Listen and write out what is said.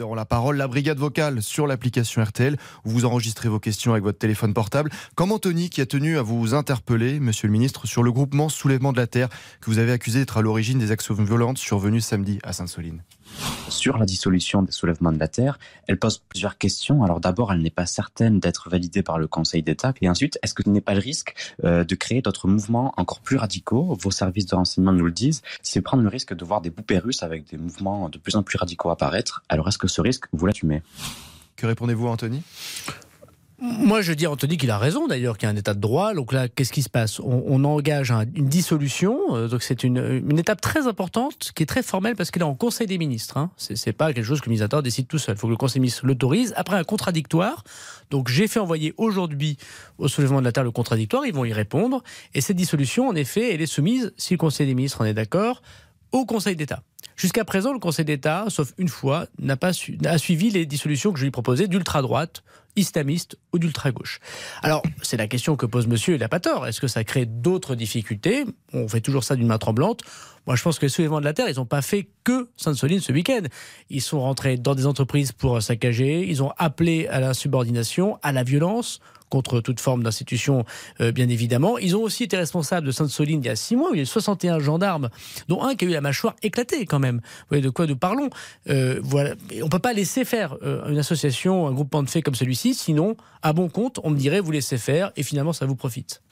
auditeurs la parole. La brigade vocale sur l'application RTL, où vous enregistrez vos questions avec votre téléphone portable. Comme Anthony qui a tenu à vous interpeller, monsieur le ministre, sur le groupement Soulèvement de la Terre, que vous avez accusé d'être à l'origine des actions violentes survenues samedi à Sainte-Soline. Sur la dissolution des soulèvements de la Terre, elle pose plusieurs questions. Alors d'abord, elle n'est pas certaine d'être validée par le Conseil d'État. Et ensuite, est-ce que ce n'est pas le risque euh, de créer d'autres mouvements encore plus radicaux? Vos services de renseignement nous le disent. C'est prendre le risque de voir des poupées russes avec des mouvements de plus en plus radicaux apparaître. Alors est-ce que ce risque, vous l'assumez Que répondez-vous, Anthony? Moi, je dis à Anthony qu'il a raison d'ailleurs, qu'il y a un état de droit. Donc là, qu'est-ce qui se passe? On, engage une dissolution. Euh, donc c'est une, étape très importante qui est très formelle parce qu'elle est en Conseil des ministres. Hein. C'est pas quelque chose que le ministre décide tout seul. Il faut que le Conseil des ministres l'autorise. Après un contradictoire. Donc j'ai fait envoyer aujourd'hui au soulèvement de la Terre le contradictoire. Ils vont y répondre. Et cette dissolution, en effet, elle est soumise, si le Conseil des ministres en est d'accord, au Conseil d'État. Jusqu'à présent, le Conseil d'État, sauf une fois, n'a pas suivi les dissolutions que je lui proposais d'ultra-droite, islamiste ou d'ultra-gauche. Alors, c'est la question que pose monsieur, il n'a pas tort. Est-ce que ça crée d'autres difficultés? On fait toujours ça d'une main tremblante. Moi, je pense que les soulèvements de la Terre, ils n'ont pas fait que Sainte-Soline ce week-end. Ils sont rentrés dans des entreprises pour saccager, ils ont appelé à la subordination, à la violence, contre toute forme d'institution, euh, bien évidemment. Ils ont aussi été responsables de Sainte-Soline il y a six mois, où il y a eu 61 gendarmes, dont un qui a eu la mâchoire éclatée quand même. Vous voyez de quoi nous parlons euh, voilà. On ne peut pas laisser faire euh, une association, un groupement de faits comme celui-ci, sinon, à bon compte, on me dirait vous laissez faire et finalement ça vous profite.